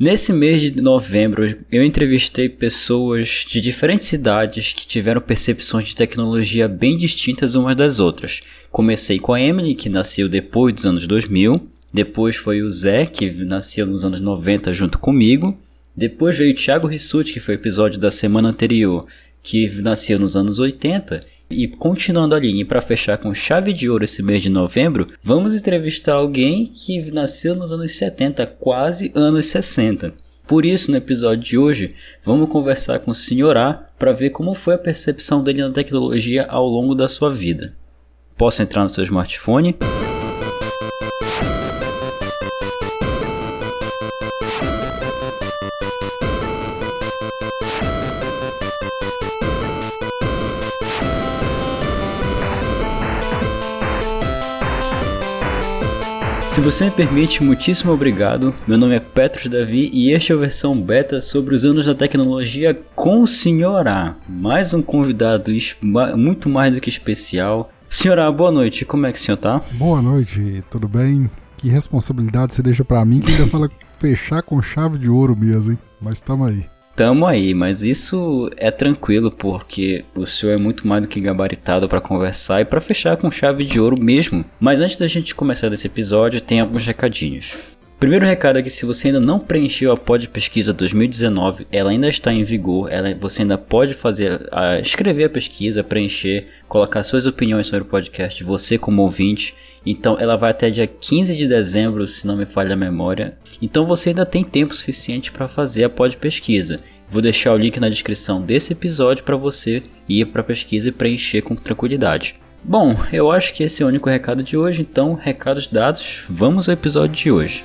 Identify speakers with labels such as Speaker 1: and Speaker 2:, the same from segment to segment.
Speaker 1: Nesse mês de novembro, eu entrevistei pessoas de diferentes cidades que tiveram percepções de tecnologia bem distintas umas das outras. Comecei com a Emily, que nasceu depois dos anos 2000. Depois foi o Zé, que nasceu nos anos 90 junto comigo. Depois veio o Thiago Rissuti, que foi o episódio da semana anterior, que nasceu nos anos 80. E continuando a linha, para fechar com chave de ouro esse mês de novembro, vamos entrevistar alguém que nasceu nos anos 70, quase anos 60. Por isso, no episódio de hoje, vamos conversar com o Sr. A para ver como foi a percepção dele na tecnologia ao longo da sua vida. Posso entrar no seu smartphone? Se você me permite, muitíssimo obrigado. Meu nome é Petros Davi e este é a versão beta sobre os anos da tecnologia com o Sr. A. Mais um convidado muito mais do que especial. Sr. A, boa noite. Como é que o senhor tá?
Speaker 2: Boa noite, tudo bem? Que responsabilidade você deixa para mim que ainda fala fechar com chave de ouro mesmo, hein? Mas tamo aí.
Speaker 1: Tamo aí, mas isso é tranquilo porque o senhor é muito mais do que gabaritado para conversar e para fechar com chave de ouro mesmo. Mas antes da gente começar desse episódio, tem alguns recadinhos. Primeiro recado é que se você ainda não preencheu a Pod Pesquisa 2019, ela ainda está em vigor, ela, você ainda pode fazer, a, escrever a pesquisa, preencher, colocar suas opiniões sobre o podcast, você como ouvinte. Então ela vai até dia 15 de dezembro, se não me falha a memória. Então você ainda tem tempo suficiente para fazer a Pod Pesquisa. Vou deixar o link na descrição desse episódio para você ir para a pesquisa e preencher com tranquilidade. Bom, eu acho que esse é o único recado de hoje, então, recados dados, vamos ao episódio de hoje.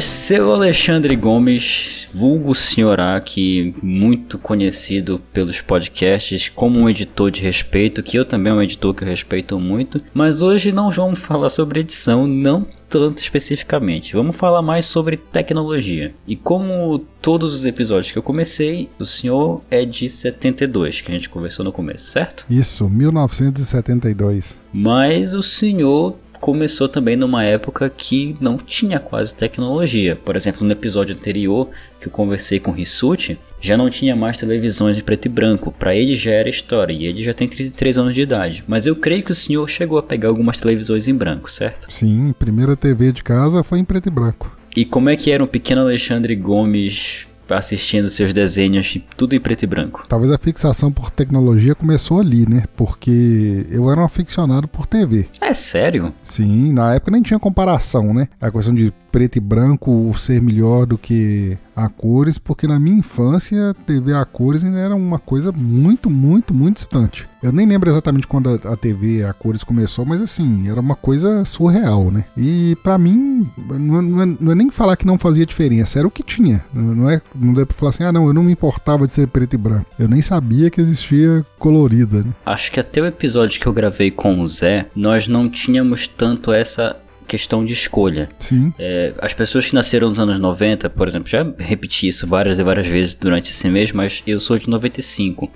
Speaker 1: Seu Alexandre Gomes, vulgo senhor aqui, muito conhecido pelos podcasts como um editor de respeito, que eu também é um editor que eu respeito muito, mas hoje não vamos falar sobre edição, não tanto especificamente. Vamos falar mais sobre tecnologia. E como todos os episódios que eu comecei, o senhor é de 72, que a gente conversou no começo, certo?
Speaker 2: Isso, 1972.
Speaker 1: Mas o senhor começou também numa época que não tinha quase tecnologia. Por exemplo, no episódio anterior que eu conversei com o Rissuti, já não tinha mais televisões em preto e branco. Para ele já era história e ele já tem 33 anos de idade. Mas eu creio que o senhor chegou a pegar algumas televisões em branco, certo?
Speaker 2: Sim, primeira TV de casa foi em preto e branco.
Speaker 1: E como é que era o pequeno Alexandre Gomes assistindo seus desenhos, tudo em preto e branco.
Speaker 2: Talvez a fixação por tecnologia começou ali, né? Porque eu era um aficionado por TV.
Speaker 1: É sério?
Speaker 2: Sim, na época nem tinha comparação, né? A questão de preto e branco ser melhor do que a cores, porque na minha infância TV a cores ainda era uma coisa muito, muito, muito distante. Eu nem lembro exatamente quando a TV a cores começou, mas assim, era uma coisa surreal, né? E para mim, não é, não é, nem falar que não fazia diferença, era o que tinha. Não é, não dá pra falar assim, ah não, eu não me importava de ser preto e branco. Eu nem sabia que existia colorida, né?
Speaker 1: Acho que até o episódio que eu gravei com o Zé, nós não tínhamos tanto essa questão de escolha.
Speaker 2: Sim.
Speaker 1: É, as pessoas que nasceram nos anos 90, por exemplo, já repeti isso várias e várias vezes durante esse mês, mas eu sou de 95.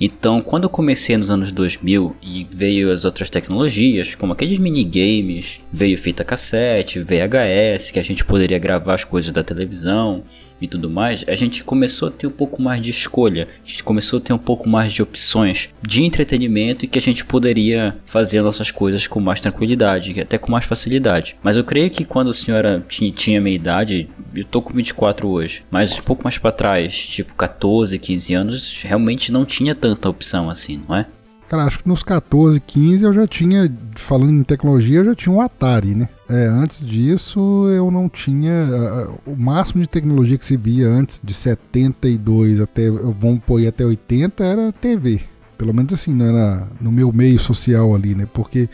Speaker 1: Então, quando eu comecei nos anos 2000 e veio as outras tecnologias, como aqueles minigames, veio fita cassete, VHS, que a gente poderia gravar as coisas da televisão, e tudo mais, a gente começou a ter um pouco mais de escolha, a gente começou a ter um pouco mais de opções de entretenimento e que a gente poderia fazer nossas coisas com mais tranquilidade, até com mais facilidade. Mas eu creio que quando a senhora tinha, minha idade, eu tô com 24 hoje, mas um pouco mais para trás, tipo 14, 15 anos, realmente não tinha tanta opção assim, não é?
Speaker 2: Cara, acho que nos 14, 15 eu já tinha, falando em tecnologia, eu já tinha um Atari, né? É, antes disso eu não tinha. Uh, o máximo de tecnologia que se via antes de 72 até. Vamos pôr até 80 era TV. Pelo menos assim, não era no meu meio social ali, né? Porque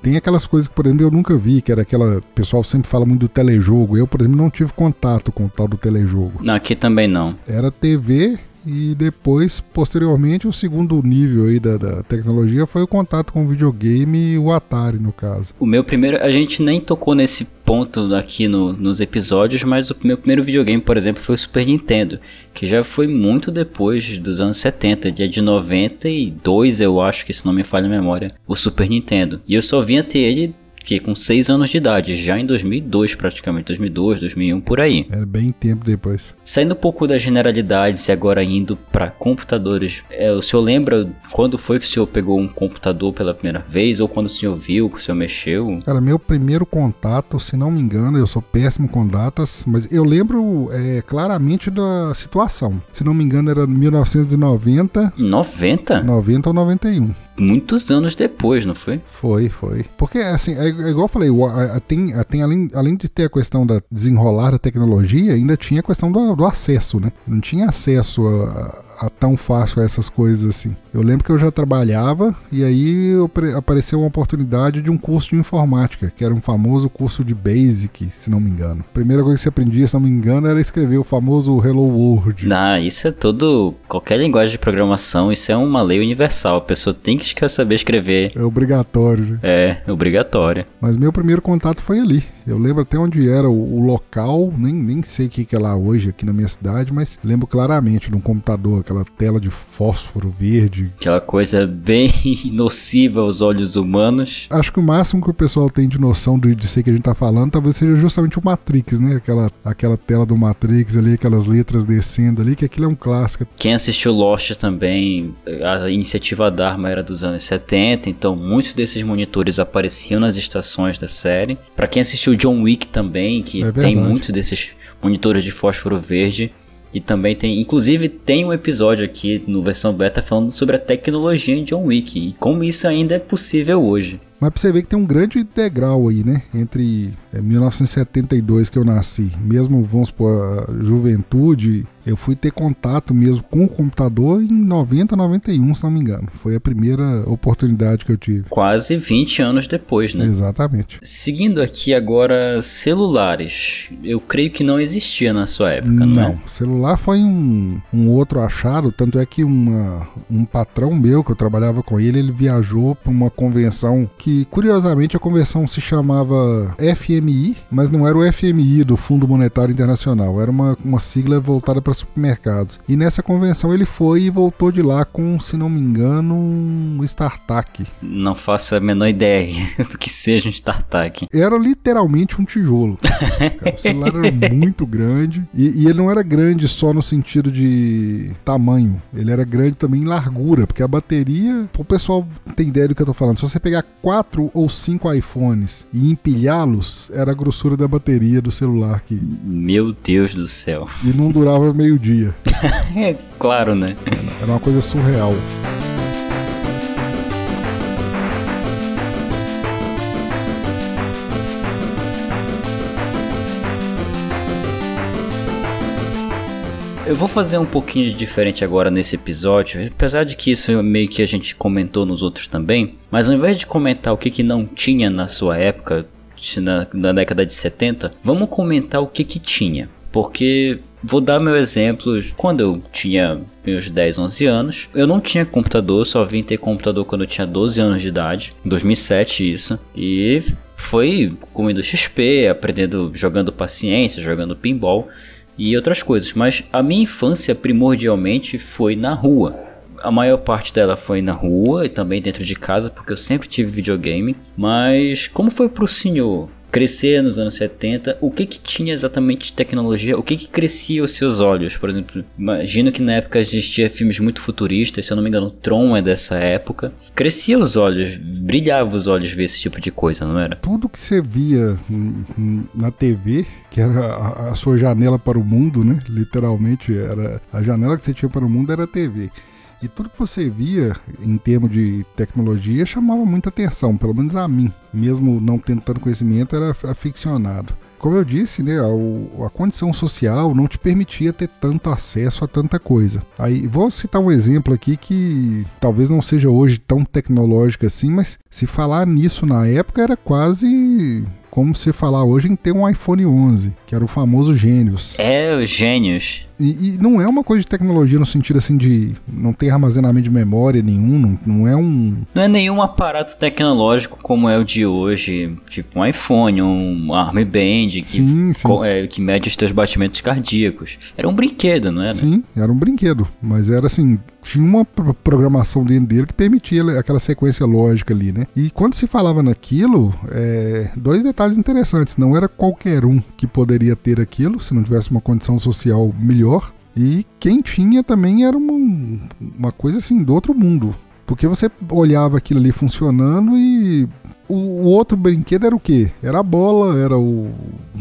Speaker 2: tem aquelas coisas que, por exemplo, eu nunca vi, que era aquela. O pessoal sempre fala muito do telejogo. Eu, por exemplo, não tive contato com o tal do telejogo.
Speaker 1: Aqui também não.
Speaker 2: Era TV e depois, posteriormente, o segundo nível aí da, da tecnologia foi o contato com o videogame e o Atari, no caso.
Speaker 1: O meu primeiro, a gente nem tocou nesse ponto aqui no, nos episódios, mas o meu primeiro videogame, por exemplo, foi o Super Nintendo, que já foi muito depois dos anos 70, dia de 92, eu acho que se não me falha a memória, o Super Nintendo. E eu só vinha ter ele que com 6 anos de idade, já em 2002 praticamente, 2002, 2001 por aí.
Speaker 2: É bem tempo depois.
Speaker 1: Saindo um pouco das generalidades e agora indo para computadores, é, o senhor lembra quando foi que o senhor pegou um computador pela primeira vez ou quando o senhor viu que o senhor mexeu?
Speaker 2: Cara, meu primeiro contato, se não me engano, eu sou péssimo com datas, mas eu lembro é, claramente da situação. Se não me engano, era 1990.
Speaker 1: 90?
Speaker 2: 90 ou 91
Speaker 1: muitos anos depois, não foi?
Speaker 2: Foi, foi. Porque, assim, é, é igual eu falei, tem, tem além, além de ter a questão da desenrolar da tecnologia, ainda tinha a questão do, do acesso, né? Não tinha acesso a, a tão fácil essas coisas assim. Eu lembro que eu já trabalhava e aí apareceu uma oportunidade de um curso de informática, que era um famoso curso de Basic, se não me engano. A primeira coisa que você aprendia, se não me engano, era escrever o famoso Hello World.
Speaker 1: Ah, isso é todo. Qualquer linguagem de programação, isso é uma lei universal. A pessoa tem que saber escrever.
Speaker 2: É obrigatório. Né?
Speaker 1: É, obrigatório.
Speaker 2: Mas meu primeiro contato foi ali. Eu lembro até onde era o, o local, nem, nem sei o que, que é lá hoje aqui na minha cidade, mas lembro claramente de um computador aquela tela de fósforo verde.
Speaker 1: Aquela coisa bem nociva aos olhos humanos.
Speaker 2: Acho que o máximo que o pessoal tem de noção de, de ser que a gente tá falando talvez seja justamente o Matrix, né? Aquela, aquela tela do Matrix ali, aquelas letras descendo ali, que aquilo é um clássico.
Speaker 1: Quem assistiu Lost também, a iniciativa Dharma era dos anos 70, então muitos desses monitores apareciam nas estações da série. Para quem assistiu John Wick também, que é tem muitos desses monitores de fósforo verde, e também tem, inclusive tem um episódio aqui no versão beta falando sobre a tecnologia em John Wick e como isso ainda é possível hoje.
Speaker 2: Mas pra você ver que tem um grande integral aí, né? Entre é, 1972 que eu nasci, mesmo, vamos supor, a juventude eu fui ter contato mesmo com o computador em 90, 91, se não me engano. Foi a primeira oportunidade que eu tive.
Speaker 1: Quase 20 anos depois, né?
Speaker 2: Exatamente.
Speaker 1: Seguindo aqui agora, celulares. Eu creio que não existia na sua época, não, não é?
Speaker 2: celular foi um, um outro achado, tanto é que uma, um patrão meu que eu trabalhava com ele, ele viajou para uma convenção que, curiosamente, a convenção se chamava FMI, mas não era o FMI do Fundo Monetário Internacional, era uma, uma sigla voltada para supermercados. E nessa convenção ele foi e voltou de lá com, se não me engano, um StarTAC.
Speaker 1: Não faço a menor ideia do que seja um StarTAC.
Speaker 2: Era literalmente um tijolo. Cara, o celular era muito grande e, e, ele não era grande só no sentido de tamanho, ele era grande também em largura, porque a bateria, o pessoal tem ideia do que eu tô falando, se você pegar quatro ou cinco iPhones e empilhá-los, era a grossura da bateria do celular que
Speaker 1: Meu Deus do céu.
Speaker 2: E não durava meio-dia.
Speaker 1: é claro, né?
Speaker 2: Era uma coisa surreal.
Speaker 1: Eu vou fazer um pouquinho de diferente agora nesse episódio, apesar de que isso meio que a gente comentou nos outros também, mas ao invés de comentar o que, que não tinha na sua época, na, na década de 70, vamos comentar o que, que tinha. Porque Vou dar meu exemplo. Quando eu tinha meus 10, 11 anos, eu não tinha computador, só vim ter computador quando eu tinha 12 anos de idade, 2007 isso. E foi comendo XP, aprendendo, jogando paciência, jogando pinball e outras coisas. Mas a minha infância primordialmente foi na rua. A maior parte dela foi na rua e também dentro de casa, porque eu sempre tive videogame. Mas como foi pro senhor crescer nos anos 70, o que que tinha exatamente de tecnologia? O que que crescia os seus olhos? Por exemplo, imagino que na época existia filmes muito futuristas, se eu não me engano, Tron é dessa época. Crescia os olhos, brilhava os olhos ver esse tipo de coisa, não era?
Speaker 2: Tudo que você via na TV, que era a sua janela para o mundo, né? Literalmente, era a janela que você tinha para o mundo era a TV. E tudo que você via em termos de tecnologia chamava muita atenção, pelo menos a mim. Mesmo não tendo tanto conhecimento, era aficionado. Como eu disse, né, a, a, condição social não te permitia ter tanto acesso a tanta coisa. Aí vou citar um exemplo aqui que talvez não seja hoje tão tecnológico assim, mas se falar nisso na época era quase como se falar hoje em ter um iPhone 11, que era o famoso Gênios.
Speaker 1: É, o Gênios.
Speaker 2: E, e, não é uma coisa de tecnologia no sentido assim de não ter armazenamento de memória nenhum, não, não é um.
Speaker 1: Não é nenhum aparato tecnológico como é o de hoje, tipo um iPhone, um armband que,
Speaker 2: sim, sim.
Speaker 1: É, que mede os teus batimentos cardíacos. Era um brinquedo, não era?
Speaker 2: Sim, era um brinquedo. Mas era assim, tinha uma programação dentro dele que permitia aquela sequência lógica ali, né? E quando se falava naquilo, é, dois detalhes interessantes. Não era qualquer um que poderia ter aquilo, se não tivesse uma condição social melhor. E quem tinha também era uma, uma coisa assim do outro mundo. Porque você olhava aquilo ali funcionando e o, o, outro brinquedo era o quê? Era a bola, era o.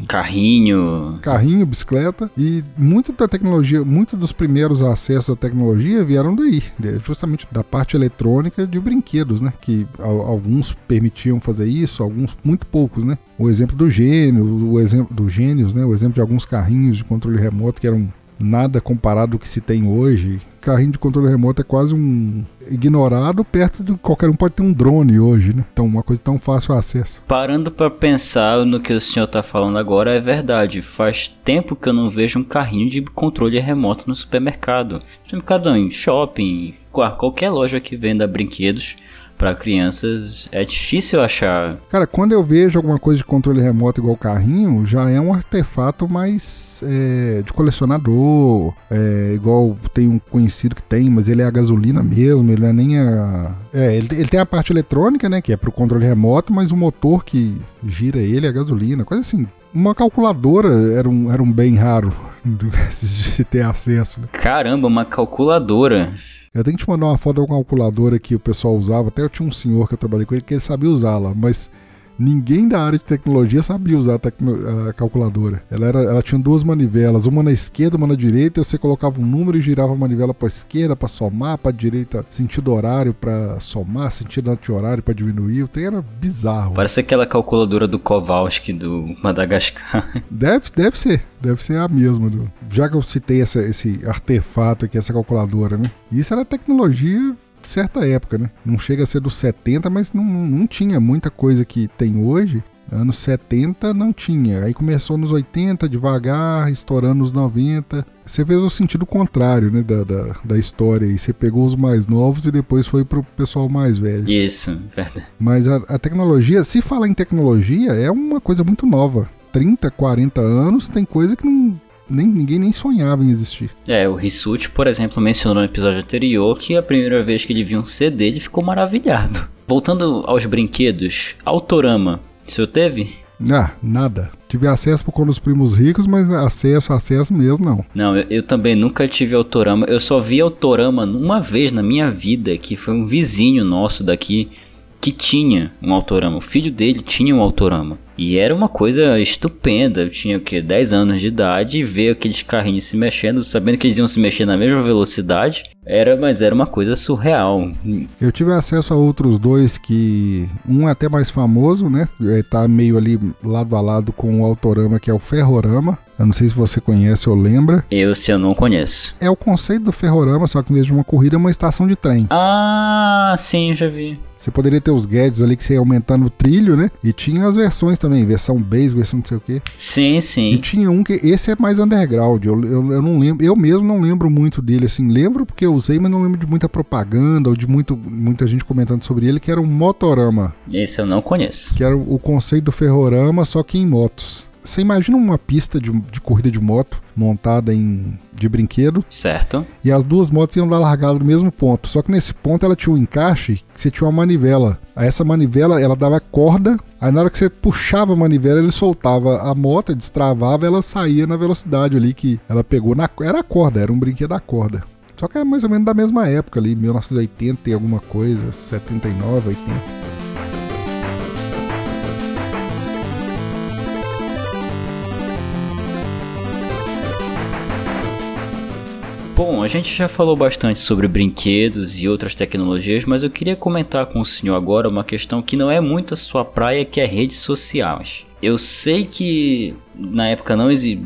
Speaker 1: Carrinho.
Speaker 2: Carrinho, bicicleta. E muita da tecnologia, muitos dos primeiros acessos à tecnologia vieram daí, justamente da parte eletrônica de brinquedos, né? Que alguns permitiam fazer isso, alguns muito poucos, né? O exemplo do gênio, o exemplo do gênios, né? O exemplo de alguns carrinhos de controle remoto que eram nada comparado ao que se tem hoje. Carrinho de controle remoto é quase um ignorado perto de qualquer um pode ter um drone hoje, né? Então uma coisa tão fácil acesso.
Speaker 1: Parando para pensar no que o senhor tá falando agora é verdade. Faz tempo que eu não vejo um carrinho de controle remoto no supermercado. Supermercado em shopping, qualquer loja que venda brinquedos para crianças é difícil achar.
Speaker 2: Cara, quando eu vejo alguma coisa de controle remoto igual carrinho, já é um artefato mais é, de colecionador. É, igual tem um conhecido que tem, mas ele é a gasolina mesmo, ele não é nem a. É, ele, ele tem a parte eletrônica, né? Que é pro controle remoto, mas o motor que gira ele é a gasolina, coisa assim. Uma calculadora era um, era um bem raro de se ter acesso. Né?
Speaker 1: Caramba, uma calculadora.
Speaker 2: Eu tenho que te mandar uma foto da calculadora que o pessoal usava. Até eu tinha um senhor que eu trabalhei com ele que ele sabia usá-la, mas ninguém da área de tecnologia sabia usar a, a, calculadora. Ela, era, ela tinha duas manivelas, uma na esquerda, uma na direita. Você colocava um número e girava a manivela para a esquerda para somar, para a direita sentido horário para somar, sentido anti-horário para diminuir. O trem era bizarro.
Speaker 1: Parece aquela calculadora do Kowalski do Madagascar.
Speaker 2: Deve, deve ser, deve ser a mesma. Já que eu citei essa, esse artefato aqui, essa calculadora, né? Isso era tecnologia certa época, né? Não chega a ser dos 70, mas não, não tinha muita coisa que tem hoje. Anos 70 não tinha. Aí começou nos 80, devagar, estourando nos 90. Você fez o sentido contrário, né, da, da, da história. E você pegou os mais novos e depois foi pro pessoal mais velho.
Speaker 1: Isso, verdade.
Speaker 2: Mas a, a tecnologia, se falar em tecnologia, é uma coisa muito nova. 30, 40 anos, tem coisa que não, nem, ninguém nem sonhava em existir.
Speaker 1: É, o Rissuti, por exemplo, mencionou no episódio anterior que a primeira vez que ele viu um CD ele ficou maravilhado. Voltando aos brinquedos, Autorama, o senhor teve?
Speaker 2: Ah, nada. Tive acesso por conta dos primos ricos, mas acesso, acesso mesmo não.
Speaker 1: Não, eu, eu, também nunca tive Autorama. Eu só vi Autorama uma vez na minha vida, que foi um vizinho nosso daqui que tinha um Autorama. O filho dele tinha um Autorama. E era uma coisa estupenda. Eu tinha o que 10 anos de idade e ver aqueles carrinhos se mexendo, sabendo que eles iam se mexer na mesma velocidade. Era, mas era uma coisa surreal.
Speaker 2: Eu tive acesso a outros dois que um é até mais famoso, né? É, tá meio ali lado a lado com o Autorama, que é o Ferrorama. Eu não sei se você conhece ou lembra.
Speaker 1: Eu, se eu não conheço.
Speaker 2: É o conceito do Ferrorama, só que em vez de uma corrida é uma estação de trem.
Speaker 1: Ah, sim, já vi.
Speaker 2: Você poderia ter os gadgets ali que você ia aumentando o trilho, né? E tinha as versões também, versão base, versão não sei o quê.
Speaker 1: Sim, sim.
Speaker 2: E tinha um que. Esse é mais underground. Eu, eu, eu não lembro. Eu mesmo não lembro muito dele, assim. Lembro porque eu usei, mas não lembro de muita propaganda ou de muito, muita gente comentando sobre ele, que era um Motorama.
Speaker 1: Esse eu não conheço.
Speaker 2: Que era o conceito do Ferrorama, só que em motos. Você imagina uma pista de, de corrida de moto montada em de brinquedo.
Speaker 1: Certo.
Speaker 2: E as duas motos iam dar largada no mesmo ponto. Só que nesse ponto ela tinha um encaixe que você tinha uma manivela. Aí essa manivela ela dava corda. Aí na hora que você puxava a manivela, ele soltava a moto, destravava, ela saía na velocidade ali que ela pegou na era a corda, era um brinquedo da corda. Só que é mais ou menos da mesma época ali, 1980 e alguma coisa, 79, 80.
Speaker 1: Bom, a gente já falou bastante sobre brinquedos e outras tecnologias, mas eu queria comentar com o senhor agora uma questão que não é muito a sua praia, que é redes sociais. Eu sei que na época não existia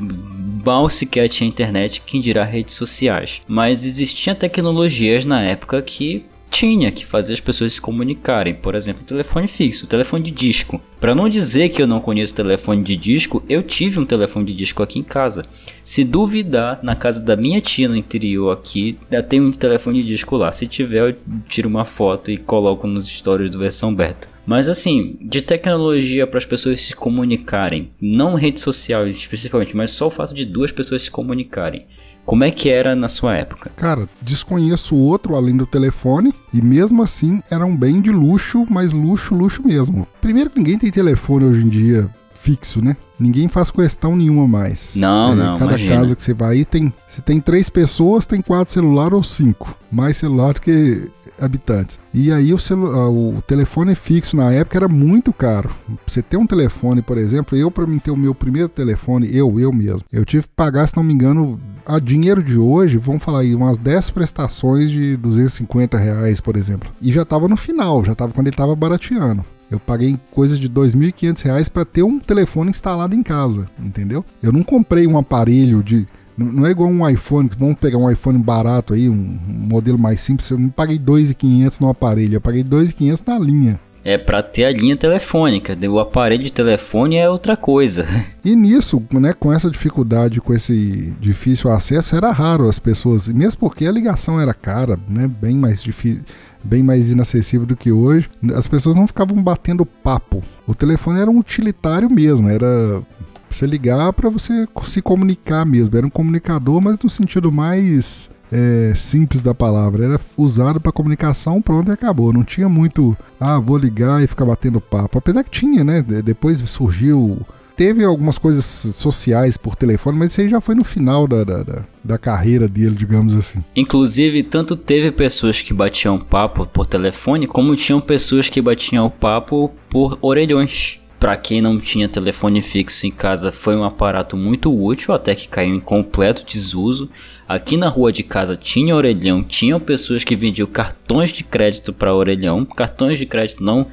Speaker 1: mal sequer tinha internet, quem dirá redes sociais, mas existiam tecnologias na época que tinha que fazer as pessoas se comunicarem. Por exemplo, telefone fixo, telefone de disco. Para não dizer que eu não conheço telefone de disco, eu tive um telefone de disco aqui em casa. Se duvidar, na casa da minha tia no interior aqui, já tem um telefone de disco lá. Se tiver, eu tiro uma foto e coloco nos stories do versão beta. Mas assim, de tecnologia para as pessoas se comunicarem, não redes sociais especificamente, mas só o fato de duas pessoas se comunicarem. Como é que era na sua época?
Speaker 2: Cara, desconheço outro além do telefone e mesmo assim era um bem de luxo, mas luxo, luxo mesmo. Primeiro que ninguém tem telefone hoje em dia fixo, né? Ninguém faz questão nenhuma mais.
Speaker 1: Não,
Speaker 2: É,
Speaker 1: não,
Speaker 2: Cada
Speaker 1: imagina.
Speaker 2: casa que você vai aí tem. Se tem três pessoas, tem quatro celulares ou cinco. Mais celular do que habitantes. E aí o, celu ah, o telefone fixo na época era muito caro. Você ter um telefone, por exemplo, eu para mim ter o meu primeiro telefone, eu, eu mesmo, eu tive que pagar, se não me engano, a dinheiro de hoje, vamos falar aí, umas 10 prestações de 250 reais, por exemplo. E já tava no final, já tava quando ele tava barateando. Eu paguei coisa de 2.500 reais para ter um telefone instalado em casa, entendeu? Eu não comprei um aparelho de. Não é igual um iPhone, vamos pegar um iPhone barato aí, um, um modelo mais simples. Eu não paguei R$ 2.500 no aparelho, eu paguei R$ 2.500 na linha.
Speaker 1: É para ter a linha telefônica. O aparelho de telefone é outra coisa.
Speaker 2: E nisso, né, com essa dificuldade, com esse difícil acesso, era raro as pessoas, mesmo porque a ligação era cara, né, bem mais difícil, bem mais inacessível do que hoje, as pessoas não ficavam batendo papo. O telefone era um utilitário mesmo, era pra você ligar para você se comunicar mesmo, era um comunicador, mas no sentido mais é, simples da palavra. Era usado para comunicação, pronto e acabou. Não tinha muito, ah, vou ligar e ficar batendo papo. Apesar que tinha, né? de- Depois surgiu. Teve algumas coisas sociais por telefone, mas isso aí já foi no final da, da, da, da carreira dele, digamos assim.
Speaker 1: Inclusive, tanto teve pessoas que batiam papo por telefone, como tinham pessoas que batiam papo por orelhões. Pra quem não tinha telefone fixo em casa, foi um aparato muito útil, até que caiu em completo desuso. Aqui na rua de casa tinha orelhão, tinham pessoas que vendiam cartões de crédito para orelhão, cartões de crédito não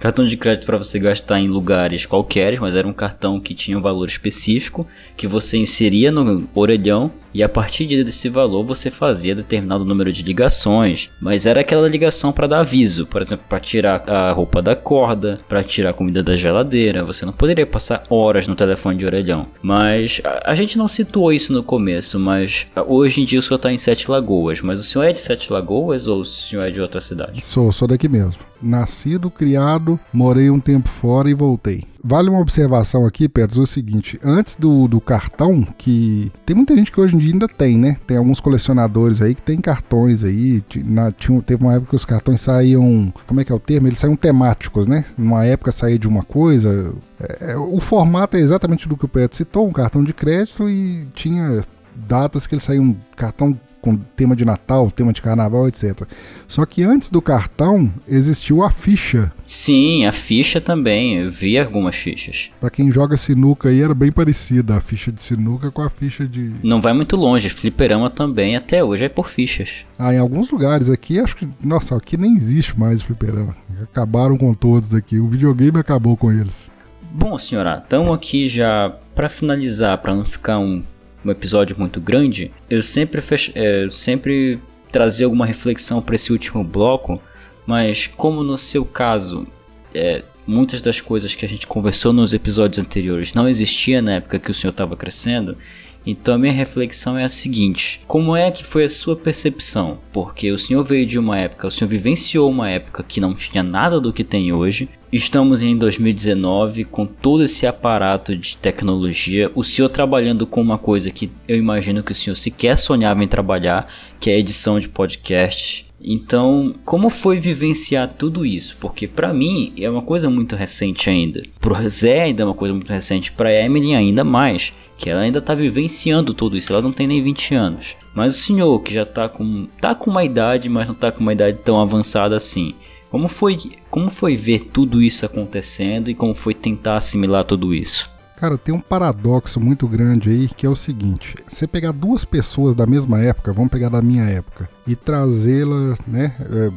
Speaker 1: Cartão de crédito para você gastar em lugares qualquer, mas era um cartão que tinha um valor específico que você inseria no orelhão e a partir desse valor você fazia determinado número de ligações, mas era aquela ligação para dar aviso, por exemplo, para tirar a roupa da corda, para tirar a comida da geladeira, você não poderia passar horas no telefone de orelhão. Mas a, gente não situou isso no começo, mas ah, hoje em dia o senhor está em Sete Lagoas, mas o senhor é de Sete Lagoas ou o senhor é de outra cidade?
Speaker 2: Sou, sou daqui mesmo. Nascido, criado, morei um tempo fora e voltei. Vale uma observação aqui, Pedro, é o seguinte: antes do, do cartão, que tem muita gente que hoje em dia ainda tem, né? Tem alguns colecionadores aí que tem cartões aí. Na, tinha, teve uma época que os cartões saíam. Como é que é o termo? Eles saíam temáticos, né? Numa época saía de uma coisa. É, é, o formato é exatamente do que o Pedro citou: um cartão de crédito e tinha datas que eles saíam cartão com tema de Natal, tema de Carnaval, etc. Só que antes do cartão existiu a ficha.
Speaker 1: Sim, a ficha também. Eu vi algumas fichas.
Speaker 2: Pra quem joga sinuca aí era bem parecida a ficha de sinuca com a ficha de.
Speaker 1: Não vai muito longe. Fliperama também até hoje é por fichas.
Speaker 2: Ah, em alguns lugares aqui, acho que. Nossa, aqui nem existe mais fliperama. Acabaram com todos daqui. O videogame acabou com eles.
Speaker 1: Bom, senhora, estamos aqui já para finalizar, para não ficar um, um episódio muito grande. Eu sempre fech... é, sempre trazer alguma reflexão para esse último bloco, mas como no seu caso, é, muitas das coisas que a gente conversou nos episódios anteriores não existia na época que o senhor estava crescendo. Então a minha reflexão é a seguinte: como é que foi a sua percepção? Porque o senhor veio de uma época, o senhor vivenciou uma época que não tinha nada do que tem hoje. Estamos em 2019 com todo esse aparato de tecnologia. O senhor trabalhando com uma coisa que eu imagino que o senhor sequer sonhava em trabalhar, que é a edição de podcasts. Então, como foi vivenciar tudo isso? Porque pra mim é uma coisa muito recente ainda. Pro Zé ainda é uma coisa muito recente, pra Emily ainda mais, que ela ainda tá vivenciando tudo isso, ela não tem nem 20 anos. Mas o senhor que já tá com tá com uma idade, mas não tá com uma idade tão avançada assim. Como foi, como foi ver tudo isso acontecendo e como foi tentar assimilar tudo isso?
Speaker 2: Cara, tem um paradoxo muito grande aí que é o seguinte: você pegar duas pessoas da mesma época, vamos pegar da minha época, e trazê-la, né, é,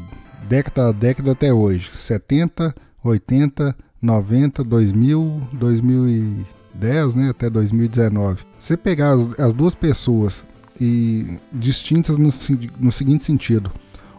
Speaker 2: década a década até hoje, 70, 80, 90, 2000, 2010, né, até 2019. Você pegar as, as duas pessoas e distintas no, no seguinte sentido: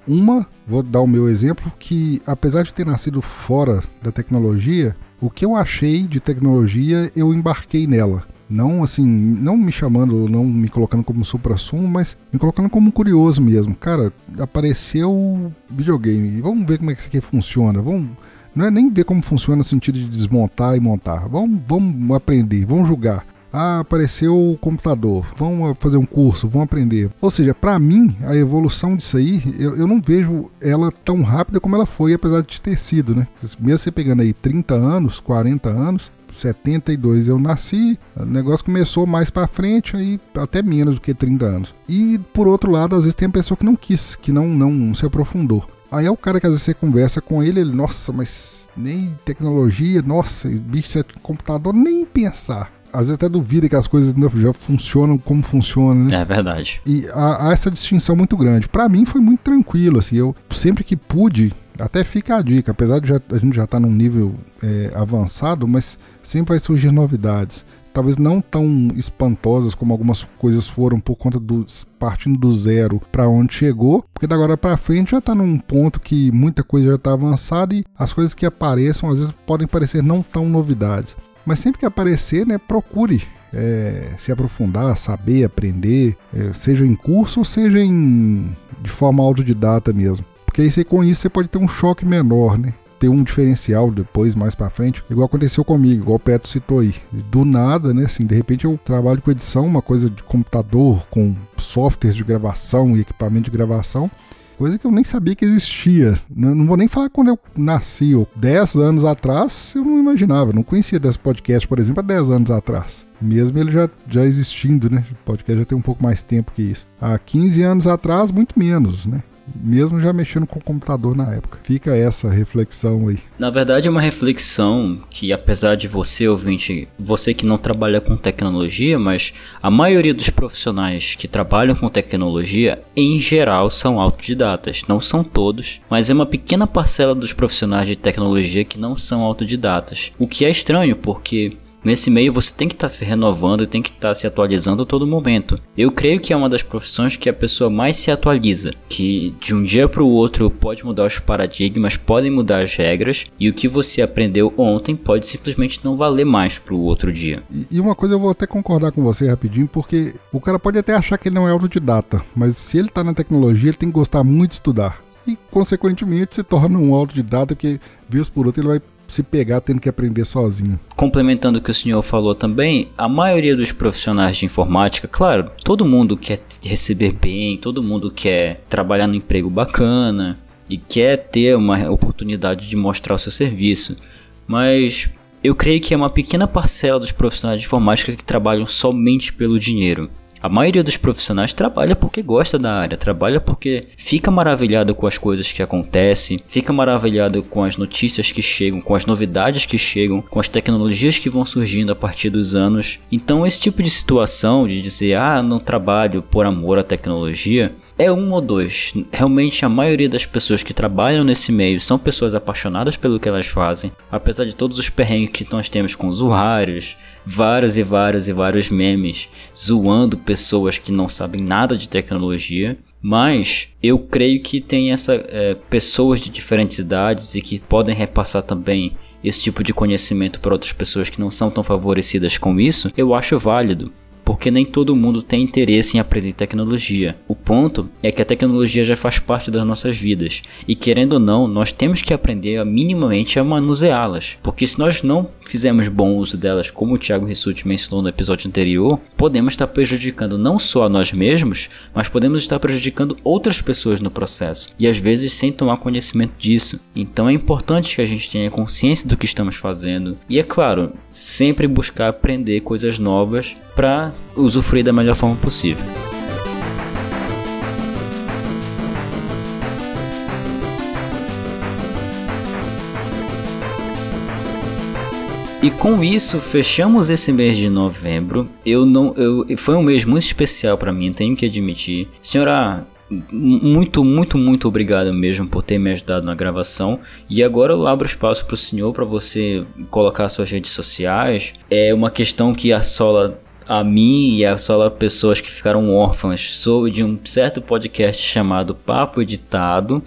Speaker 2: Uma, vou dar o meu exemplo, que apesar de ter nascido fora da tecnologia, o que eu achei de tecnologia, eu embarquei nela. Não assim, não me chamando, não me colocando como supra-sumo, mas me colocando como curioso mesmo. Cara, apareceu videogame, vamos ver como é que isso aqui funciona, vamos não é nem ver como funciona no sentido de desmontar e montar. Vamos, vamos aprender, vamos julgar. Ah, apareceu o computador, vamos fazer um curso, vamos aprender. Ou seja, para mim, a evolução disso aí, eu, eu não vejo ela tão rápida como ela foi, apesar de ter sido, né? Mesmo você pegando aí 30 anos, 40 anos, 72 eu nasci, o negócio começou mais para frente, aí até menos do que 30 anos. E por outro lado, às vezes tem a pessoa que não quis, que não, não se aprofundou. Aí é o cara que às vezes você conversa com ele, ele, nossa, mas nem tecnologia, nossa, bicho, é computador, nem pensar. Às vezes até duvida que as coisas já funcionam como funcionam, né?
Speaker 1: É verdade.
Speaker 2: E há, há essa distinção muito grande. Para mim foi muito tranquilo, assim, eu sempre que pude, até fica a dica, apesar de já, a gente já estar tá num nível é, avançado, mas sempre vai surgir novidades talvez não tão espantosas como algumas coisas foram por conta do partindo do zero para onde chegou, porque da agora para frente já está num ponto que muita coisa já está avançada e as coisas que apareçam às vezes podem parecer não tão novidades. Mas sempre que aparecer, né, procure é, se aprofundar, saber, aprender, é, seja em curso ou seja em de forma autodidata mesmo. Porque aí você, com isso você pode ter um choque menor, né? ter um diferencial depois, mais para frente, igual aconteceu comigo, igual o Petro citou aí. Do nada, né, assim, de repente eu trabalho com edição, uma coisa de computador, com softwares de gravação e equipamento de gravação, coisa que eu nem sabia que existia. Não vou nem falar quando eu nasci, ou 10 anos atrás, eu não imaginava, não conhecia desse podcast, por exemplo, há 10 anos atrás. Mesmo ele já, já existindo, né? O podcast já tem um pouco mais tempo que isso. Há 15 anos atrás, muito menos, né? Mesmo já mexendo com o computador na época. Fica essa reflexão aí.
Speaker 1: Na verdade, é uma reflexão que, apesar de você, ouvinte, você que não trabalha com tecnologia, mas a maioria dos profissionais que trabalham com tecnologia, em geral, são autodidatas. Não são todos, mas é uma pequena parcela dos profissionais de tecnologia que não são autodidatas. O que é estranho, porque Nesse meio você tem que estar tá se renovando e tem que estar tá se atualizando a todo momento. Eu creio que é uma das profissões que a pessoa mais se atualiza, que de um dia para o outro pode mudar os paradigmas, podem mudar as regras e o que você aprendeu ontem pode simplesmente não valer mais para o outro dia.
Speaker 2: E, e uma coisa eu vou até concordar com você rapidinho, porque o cara pode até achar que ele não é autodidata, mas se ele está na tecnologia, ele tem que gostar muito de estudar e, consequentemente, se torna um autodidata, porque, vez por outra, ele vai se pegar tendo que aprender sozinho.
Speaker 1: Complementando o que o senhor falou também, a maioria dos profissionais de informática, claro, todo mundo quer receber bem, todo mundo quer trabalhar no emprego bacana e quer ter uma oportunidade de mostrar o seu serviço, mas eu creio que é uma pequena parcela dos profissionais de informática que trabalham somente pelo dinheiro. A maioria dos profissionais trabalha porque gosta da área, trabalha porque fica maravilhado com as coisas que acontecem, fica maravilhado com as notícias que chegam, com as novidades que chegam, com as tecnologias que vão surgindo a partir dos anos. Então, esse tipo de situação de dizer, ah, não trabalho por amor à tecnologia, é um ou dois. Realmente a maioria das pessoas que trabalham nesse meio são pessoas apaixonadas pelo que elas fazem, apesar de todos os perrengues que nós temos com usuários, vários e vários e vários memes zoando pessoas que não sabem nada de tecnologia. Mas eu creio que tem essa é, pessoas de diferentes idades e que podem repassar também esse tipo de conhecimento para outras pessoas que não são tão favorecidas com isso, eu acho válido porque nem todo mundo tem interesse em aprender tecnologia. O ponto é que a tecnologia já faz parte das nossas vidas e querendo ou não, nós temos que aprender minimamente a manuseá-las, porque se nós não fizermos bom uso delas, como o Thiago Rissuti mencionou no episódio anterior, podemos estar prejudicando não só a nós mesmos, mas podemos estar prejudicando outras pessoas no processo e às vezes sem tomar conhecimento disso. Então é importante que a gente tenha consciência do que estamos fazendo e é claro, sempre buscar aprender coisas novas para usufruir da melhor forma possível. E com isso fechamos esse mês de novembro. Eu não, eu, foi um mês muito especial para mim, tenho que admitir. Senhora, muito, muito, muito obrigado mesmo por ter me ajudado na gravação. E agora eu abro espaço para o senhor para você colocar suas redes sociais. É uma questão que assola a mim e a só pessoas que ficaram órfãs soube de um certo podcast chamado Papo Editado.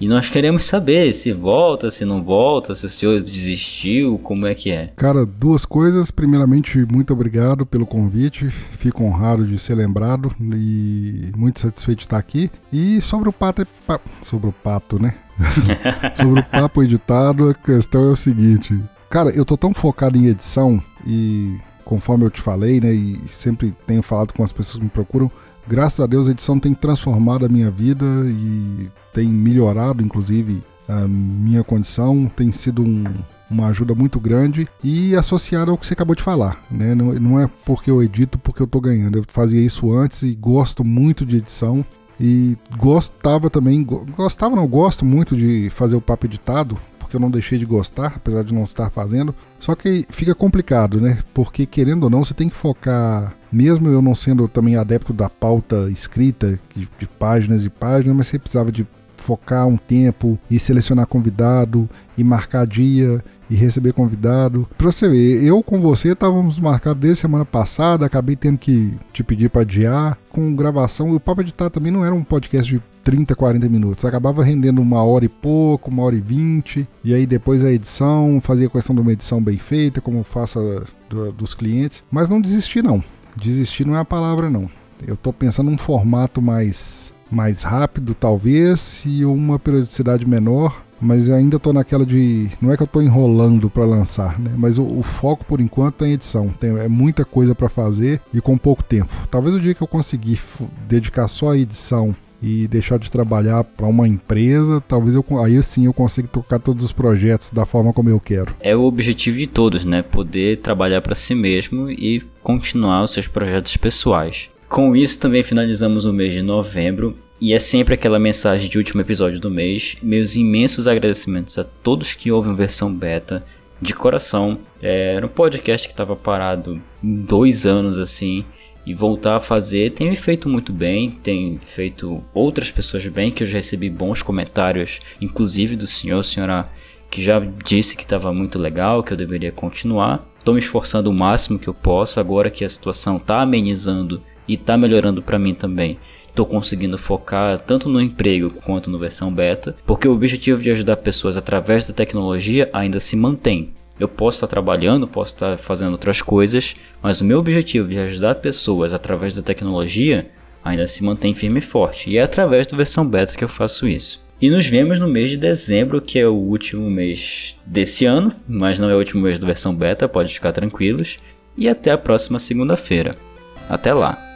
Speaker 1: E nós queremos saber se volta, se não volta, se o senhor desistiu, como é que é.
Speaker 2: Cara, duas coisas. Primeiramente, muito obrigado pelo convite. Fico honrado de ser lembrado e muito satisfeito de estar aqui. E sobre o pato, sobre o pato, né? sobre o papo editado, a questão é o seguinte. Cara, eu tô tão focado em edição e conforme eu te falei, né, e sempre tenho falado com as pessoas que me procuram, graças a Deus a edição tem transformado a minha vida e tem melhorado, inclusive, a minha condição, tem sido um, uma ajuda muito grande e associado ao que você acabou de falar, né? Não, não é porque eu edito porque eu tô ganhando. Eu fazia isso antes e gosto muito de edição e gostava também, gostava não, gosto muito de fazer o papo editado, porque eu não deixei de gostar, apesar de não estar fazendo. Só que fica complicado, né? Porque querendo ou não, você tem que focar, mesmo eu não sendo também adepto da pauta escrita, de, páginas e páginas, mas você precisava de focar um tempo e selecionar convidado e marcar dia e receber convidado. Pra você ver, eu com você estávamos marcados desde semana passada, acabei tendo que te pedir para adiar. Com gravação, e o Papo Editar também não era um podcast de 30, 40 minutos. Acabava rendendo uma hora e pouco, uma hora e vinte. E aí depois a edição, fazia questão de uma edição bem feita, como faço do, dos clientes. Mas não desisti não. Desistir não é a palavra não. Eu tô pensando num formato mais mais rápido, talvez, e uma periodicidade menor. Mas ainda estou naquela de. Não é que eu estou enrolando para lançar, né? Mas o, o, foco por enquanto é em edição. Tem, é muita coisa para fazer e com pouco tempo. Talvez o dia que eu conseguir dedicar só a edição e deixar de trabalhar para uma empresa, talvez eu aí sim eu consiga tocar todos os projetos da forma como eu quero.
Speaker 1: É o objetivo de todos, né? Poder trabalhar para si mesmo e continuar os seus projetos pessoais. Com isso também finalizamos o mês de novembro e é sempre aquela mensagem de último episódio do mês. Meus imensos agradecimentos a todos que ouvem versão beta. De coração, é, era um podcast que estava parado dois anos assim e voltar a fazer tem me feito muito bem, tem feito outras pessoas bem, que eu já recebi bons comentários, inclusive do senhor, senhora, que já disse que estava muito legal, que eu deveria continuar. Estou me esforçando o máximo que eu posso, agora que a situação está amenizando e está melhorando para mim também. Estou conseguindo focar tanto no emprego quanto no versão beta, porque o objetivo de ajudar pessoas através da tecnologia ainda se mantém. Eu posso estar trabalhando, posso estar fazendo outras coisas, mas o meu objetivo de ajudar pessoas através da tecnologia ainda se mantém firme e forte, e é através da versão beta que eu faço isso. E nos vemos no mês de dezembro, que é o último mês desse ano, mas não é o último mês da versão beta, pode ficar tranquilos. E até a próxima segunda-feira. Até lá!